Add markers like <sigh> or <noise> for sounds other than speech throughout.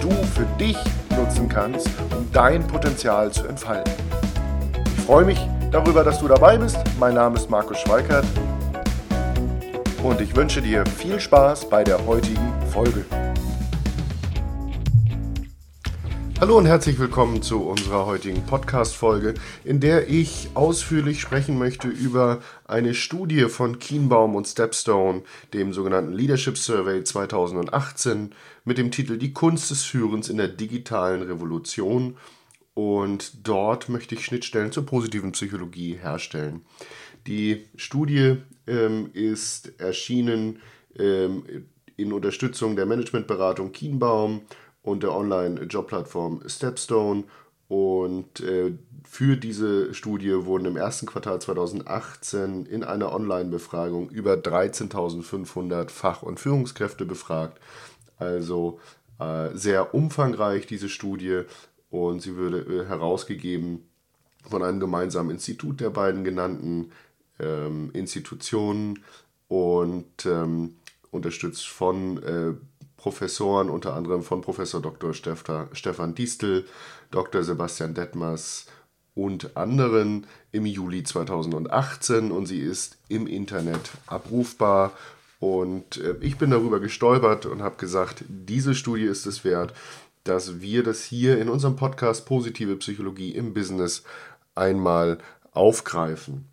du für dich nutzen kannst, um dein Potenzial zu entfalten. Ich freue mich darüber, dass du dabei bist. Mein Name ist Markus Schweikert und ich wünsche dir viel Spaß bei der heutigen Folge. Hallo und herzlich willkommen zu unserer heutigen Podcast-Folge, in der ich ausführlich sprechen möchte über eine Studie von Kienbaum und Stepstone, dem sogenannten Leadership Survey 2018, mit dem Titel Die Kunst des Führens in der digitalen Revolution. Und dort möchte ich Schnittstellen zur positiven Psychologie herstellen. Die Studie ähm, ist erschienen ähm, in Unterstützung der Managementberatung Kienbaum und der Online-Jobplattform Stepstone. Und äh, für diese Studie wurden im ersten Quartal 2018 in einer Online-Befragung über 13.500 Fach- und Führungskräfte befragt. Also äh, sehr umfangreich diese Studie und sie würde äh, herausgegeben von einem gemeinsamen Institut der beiden genannten ähm, Institutionen und ähm, unterstützt von äh, Professoren, unter anderem von Professor Dr. Stefan Distel, Dr. Sebastian Detmers und anderen im Juli 2018 und sie ist im Internet abrufbar. Und äh, ich bin darüber gestolpert und habe gesagt, diese Studie ist es wert, dass wir das hier in unserem Podcast Positive Psychologie im Business einmal aufgreifen.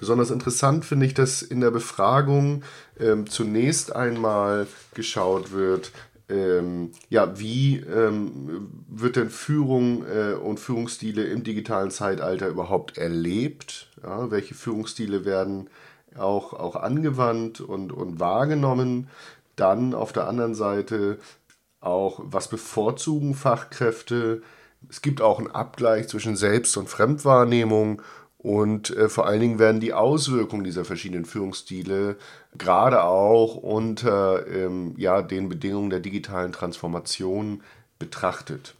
Besonders interessant finde ich, dass in der Befragung ähm, zunächst einmal geschaut wird, ähm, ja, wie ähm, wird denn Führung äh, und Führungsstile im digitalen Zeitalter überhaupt erlebt? Ja, welche Führungsstile werden auch, auch angewandt und, und wahrgenommen? Dann auf der anderen Seite auch, was bevorzugen Fachkräfte? Es gibt auch einen Abgleich zwischen Selbst- und Fremdwahrnehmung und äh, vor allen Dingen werden die Auswirkungen dieser verschiedenen Führungsstile gerade auch unter ähm, ja, den Bedingungen der digitalen Transformation betrachtet.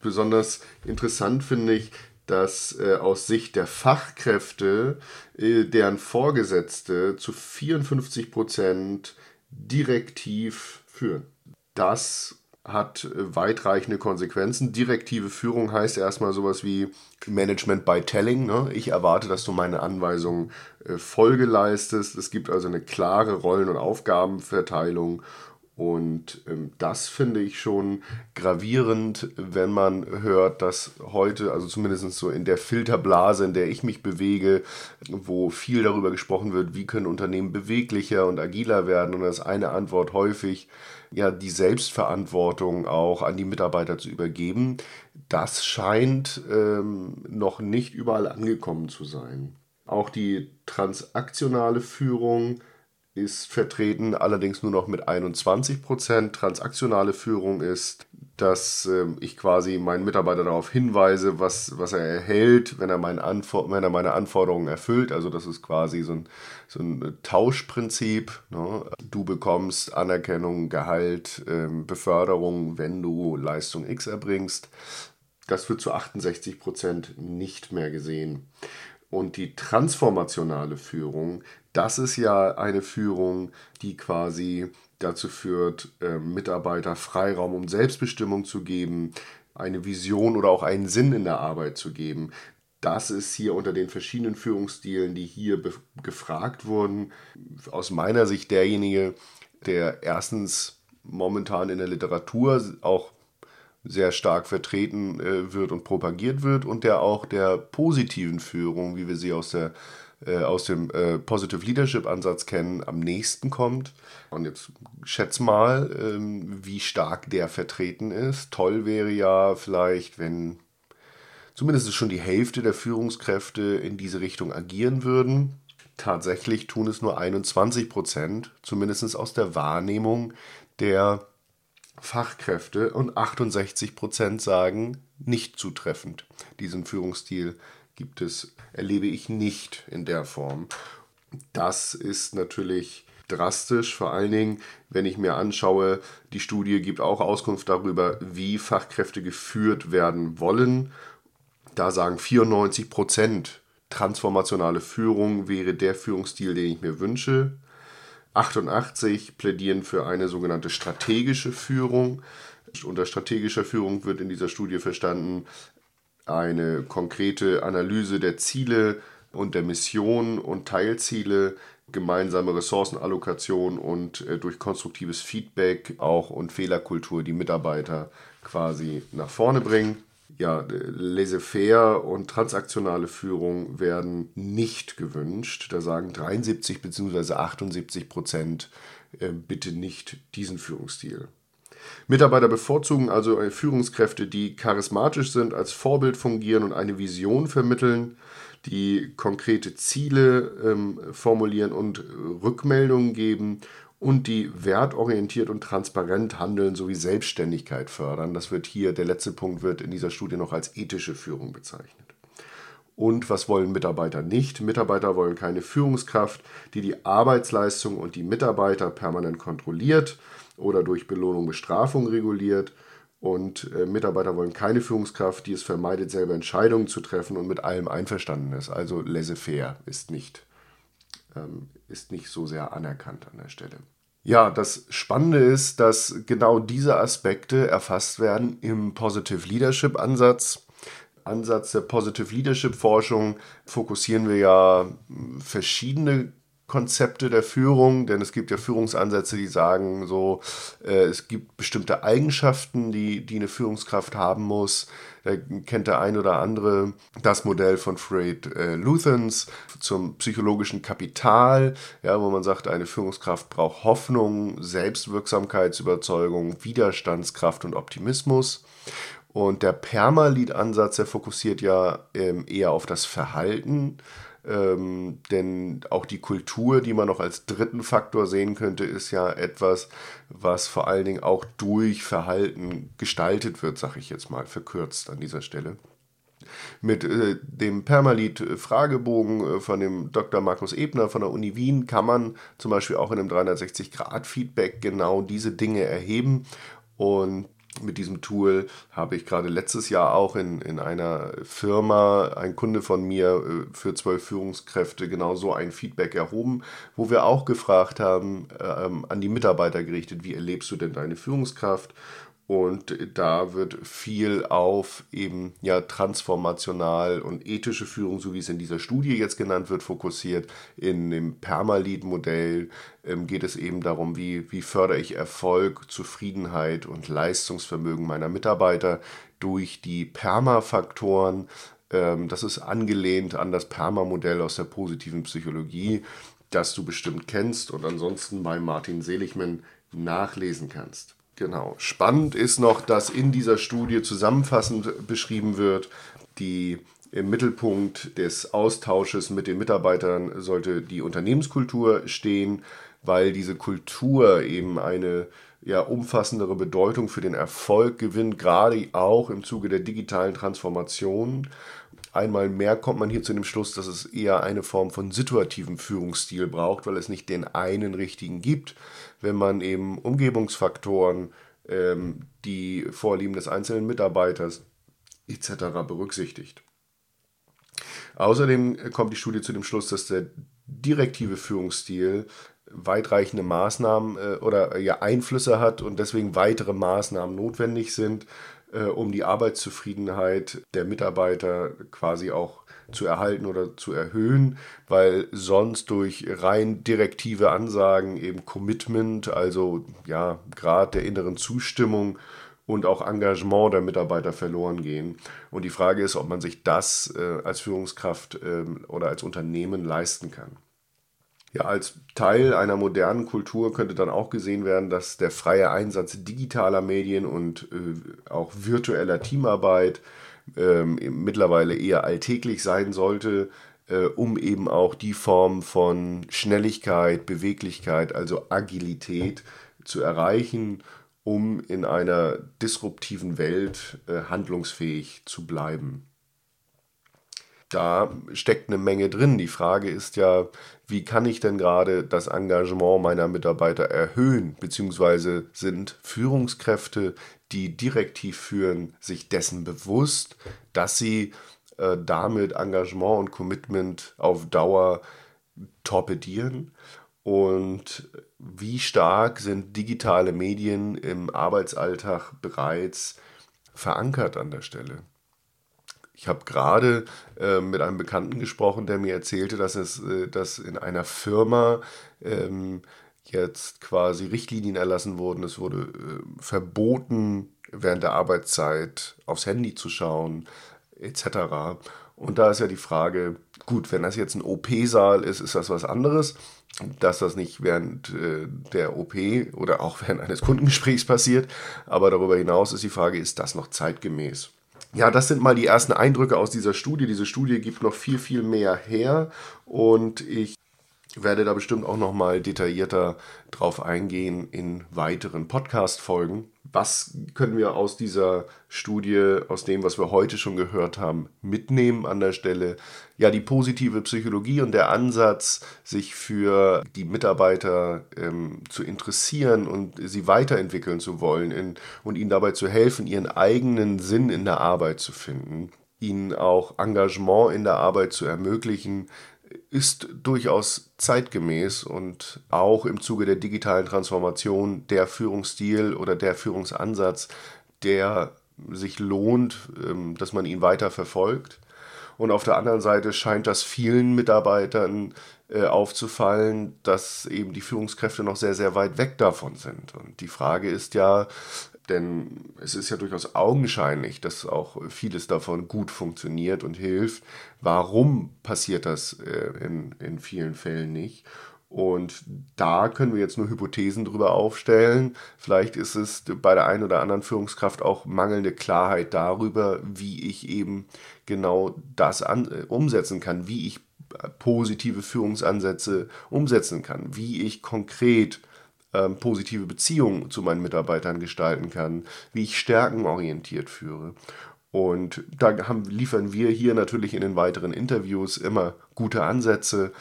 Besonders interessant finde ich, dass äh, aus Sicht der Fachkräfte äh, deren Vorgesetzte zu 54 Prozent direktiv führen. Das hat äh, weitreichende Konsequenzen. Direktive Führung heißt erstmal sowas wie Management by Telling. Ne? Ich erwarte, dass du meine Anweisungen äh, Folge leistest. Es gibt also eine klare Rollen- und Aufgabenverteilung. Und ähm, das finde ich schon gravierend, wenn man hört, dass heute, also zumindest so in der Filterblase, in der ich mich bewege, wo viel darüber gesprochen wird, wie können Unternehmen beweglicher und agiler werden. Und das ist eine Antwort häufig, ja die Selbstverantwortung auch an die Mitarbeiter zu übergeben, das scheint ähm, noch nicht überall angekommen zu sein. Auch die transaktionale Führung ist vertreten, allerdings nur noch mit 21 Prozent. Transaktionale Führung ist, dass äh, ich quasi meinen Mitarbeiter darauf hinweise, was, was er erhält, wenn er, mein Anfor wenn er meine Anforderungen erfüllt. Also das ist quasi so ein, so ein Tauschprinzip. Ne? Du bekommst Anerkennung, Gehalt, äh, Beförderung, wenn du Leistung X erbringst. Das wird zu 68 Prozent nicht mehr gesehen. Und die transformationale Führung, das ist ja eine Führung, die quasi dazu führt, äh, Mitarbeiter Freiraum um Selbstbestimmung zu geben, eine Vision oder auch einen Sinn in der Arbeit zu geben. Das ist hier unter den verschiedenen Führungsstilen, die hier gefragt wurden, aus meiner Sicht derjenige, der erstens momentan in der Literatur auch sehr stark vertreten äh, wird und propagiert wird und der auch der positiven Führung, wie wir sie aus, der, aus dem äh, Positive Leadership Ansatz kennen, am nächsten kommt. Und jetzt schätz mal, ähm, wie stark der vertreten ist. Toll wäre ja vielleicht, wenn zumindest schon die Hälfte der Führungskräfte in diese Richtung agieren würden. Tatsächlich tun es nur 21 Prozent, zumindest aus der Wahrnehmung der Fachkräfte und 68 Prozent sagen nicht zutreffend. Diesen Führungsstil gibt es, erlebe ich nicht in der Form. Das ist natürlich drastisch, vor allen Dingen, wenn ich mir anschaue, die Studie gibt auch Auskunft darüber, wie Fachkräfte geführt werden wollen. Da sagen 94 Prozent, transformationale Führung wäre der Führungsstil, den ich mir wünsche. 88 plädieren für eine sogenannte strategische Führung. Unter strategischer Führung wird in dieser Studie verstanden eine konkrete Analyse der Ziele und der Mission und Teilziele, gemeinsame Ressourcenallokation und äh, durch konstruktives Feedback auch und Fehlerkultur die Mitarbeiter quasi nach vorne bringen. Ja, laissez-faire und transaktionale Führung werden nicht gewünscht. Da sagen 73 bzw. 78 Prozent äh, bitte nicht diesen Führungsstil. Mitarbeiter bevorzugen also Führungskräfte, die charismatisch sind, als Vorbild fungieren und eine Vision vermitteln, die konkrete Ziele ähm, formulieren und Rückmeldungen geben und die wertorientiert und transparent handeln sowie Selbstständigkeit fördern. Das wird hier, der letzte Punkt wird in dieser Studie noch als ethische Führung bezeichnet. Und was wollen Mitarbeiter nicht? Mitarbeiter wollen keine Führungskraft, die die Arbeitsleistung und die Mitarbeiter permanent kontrolliert oder durch Belohnung Bestrafung reguliert. Und äh, Mitarbeiter wollen keine Führungskraft, die es vermeidet, selber Entscheidungen zu treffen und mit allem einverstanden ist. Also laissez-faire ist nicht, ähm, ist nicht so sehr anerkannt an der Stelle. Ja, das Spannende ist, dass genau diese Aspekte erfasst werden im Positive Leadership Ansatz. Ansatz der Positive Leadership Forschung fokussieren wir ja verschiedene Konzepte der Führung, denn es gibt ja Führungsansätze, die sagen, so, äh, es gibt bestimmte Eigenschaften, die, die eine Führungskraft haben muss. Da kennt der ein oder andere das Modell von Fred äh, Luthans zum psychologischen Kapital, ja, wo man sagt, eine Führungskraft braucht Hoffnung, Selbstwirksamkeitsüberzeugung, Widerstandskraft und Optimismus. Und der Permalit-Ansatz, der fokussiert ja ähm, eher auf das Verhalten ähm, denn auch die Kultur, die man noch als dritten Faktor sehen könnte, ist ja etwas, was vor allen Dingen auch durch Verhalten gestaltet wird, sage ich jetzt mal verkürzt an dieser Stelle. Mit äh, dem Permalit-Fragebogen äh, von dem Dr. Markus Ebner von der Uni Wien kann man zum Beispiel auch in einem 360-Grad-Feedback genau diese Dinge erheben und mit diesem Tool habe ich gerade letztes Jahr auch in, in einer Firma, ein Kunde von mir äh, für zwölf Führungskräfte, genau so ein Feedback erhoben, wo wir auch gefragt haben, ähm, an die Mitarbeiter gerichtet, wie erlebst du denn deine Führungskraft? Und da wird viel auf eben ja transformational und ethische Führung, so wie es in dieser Studie jetzt genannt wird, fokussiert. In dem Permalit-Modell ähm, geht es eben darum, wie, wie fördere ich Erfolg, Zufriedenheit und Leistungsvermögen meiner Mitarbeiter durch die Perma-Faktoren. Ähm, das ist angelehnt an das Perma-Modell aus der positiven Psychologie, das du bestimmt kennst und ansonsten bei Martin Seligman nachlesen kannst. Genau. Spannend ist noch, dass in dieser Studie zusammenfassend beschrieben wird, die im Mittelpunkt des Austausches mit den Mitarbeitern sollte die Unternehmenskultur stehen, weil diese Kultur eben eine ja, umfassendere Bedeutung für den Erfolg gewinnt, gerade auch im Zuge der digitalen Transformation. Einmal mehr kommt man hier zu dem Schluss, dass es eher eine Form von situativen Führungsstil braucht, weil es nicht den einen richtigen gibt, wenn man eben Umgebungsfaktoren, ähm, die Vorlieben des einzelnen Mitarbeiters etc. berücksichtigt. Außerdem kommt die Studie zu dem Schluss, dass der direktive Führungsstil weitreichende Maßnahmen äh, oder ja, Einflüsse hat und deswegen weitere Maßnahmen notwendig sind, äh, um die Arbeitszufriedenheit der Mitarbeiter quasi auch zu erhalten oder zu erhöhen, weil sonst durch rein direktive Ansagen eben Commitment, also ja, Grad der inneren Zustimmung und auch Engagement der Mitarbeiter verloren gehen. Und die Frage ist, ob man sich das äh, als Führungskraft äh, oder als Unternehmen leisten kann. Ja, als Teil einer modernen Kultur könnte dann auch gesehen werden, dass der freie Einsatz digitaler Medien und äh, auch virtueller Teamarbeit ähm, mittlerweile eher alltäglich sein sollte, äh, um eben auch die Form von Schnelligkeit, Beweglichkeit, also Agilität zu erreichen um in einer disruptiven Welt äh, handlungsfähig zu bleiben. Da steckt eine Menge drin. Die Frage ist ja, wie kann ich denn gerade das Engagement meiner Mitarbeiter erhöhen? Beziehungsweise sind Führungskräfte, die direktiv führen, sich dessen bewusst, dass sie äh, damit Engagement und Commitment auf Dauer torpedieren? Und wie stark sind digitale Medien im Arbeitsalltag bereits verankert an der Stelle? Ich habe gerade äh, mit einem Bekannten gesprochen, der mir erzählte, dass es äh, dass in einer Firma ähm, jetzt quasi Richtlinien erlassen wurden. Es wurde äh, verboten, während der Arbeitszeit aufs Handy zu schauen, etc. Und da ist ja die Frage, gut, wenn das jetzt ein OP-Saal ist, ist das was anderes. Dass das nicht während äh, der OP oder auch <laughs> während eines Kundengesprächs passiert. Aber darüber hinaus ist die Frage, ist das noch zeitgemäß? Ja, das sind mal die ersten Eindrücke aus dieser Studie. Diese Studie gibt noch viel, viel mehr her und ich werde da bestimmt auch noch mal detaillierter drauf eingehen in weiteren Podcast-Folgen. Was können wir aus dieser Studie, aus dem, was wir heute schon gehört haben, mitnehmen an der Stelle? Ja, die positive Psychologie und der Ansatz, sich für die Mitarbeiter ähm, zu interessieren und sie weiterentwickeln zu wollen in, und ihnen dabei zu helfen, ihren eigenen Sinn in der Arbeit zu finden, ihnen auch Engagement in der Arbeit zu ermöglichen, ist durchaus zeitgemäß und auch im Zuge der digitalen Transformation der Führungsstil oder der Führungsansatz, der sich lohnt, ähm, dass man ihn weiter verfolgt. Und auf der anderen Seite scheint das vielen Mitarbeitern äh, aufzufallen, dass eben die Führungskräfte noch sehr, sehr weit weg davon sind. Und die Frage ist ja, denn es ist ja durchaus augenscheinlich, dass auch vieles davon gut funktioniert und hilft. Warum passiert das äh, in, in vielen Fällen nicht? Und da können wir jetzt nur Hypothesen drüber aufstellen. Vielleicht ist es bei der einen oder anderen Führungskraft auch mangelnde Klarheit darüber, wie ich eben genau das an, äh, umsetzen kann, wie ich positive Führungsansätze umsetzen kann, wie ich konkret ähm, positive Beziehungen zu meinen Mitarbeitern gestalten kann, wie ich stärkenorientiert führe. Und da haben, liefern wir hier natürlich in den weiteren Interviews immer gute Ansätze.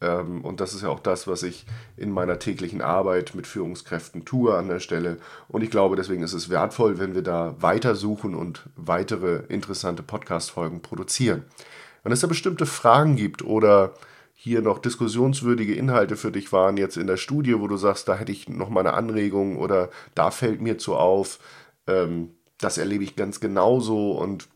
Ähm, und das ist ja auch das, was ich in meiner täglichen Arbeit mit Führungskräften tue an der Stelle. Und ich glaube, deswegen ist es wertvoll, wenn wir da weitersuchen und weitere interessante Podcast-Folgen produzieren. Wenn es da bestimmte Fragen gibt oder hier noch diskussionswürdige Inhalte für dich waren jetzt in der Studie, wo du sagst, da hätte ich noch mal eine Anregung oder da fällt mir zu auf, ähm, das erlebe ich ganz genauso und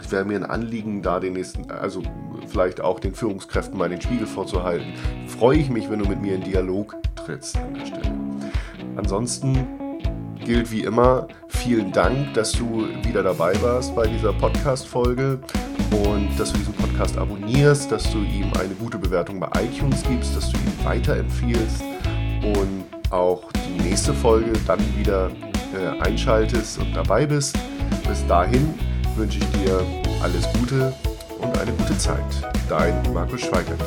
es wäre mir ein Anliegen, da den nächsten, also vielleicht auch den Führungskräften mal den Spiegel vorzuhalten. Freue ich mich, wenn du mit mir in Dialog trittst an der Stelle. Ansonsten gilt wie immer, vielen Dank, dass du wieder dabei warst bei dieser Podcast-Folge und dass du diesen Podcast abonnierst, dass du ihm eine gute Bewertung bei iTunes gibst, dass du ihn weiterempfiehlst und auch die nächste Folge dann wieder äh, einschaltest und dabei bist. Bis dahin wünsche ich dir alles Gute und eine gute Zeit. Dein Markus Schweigert.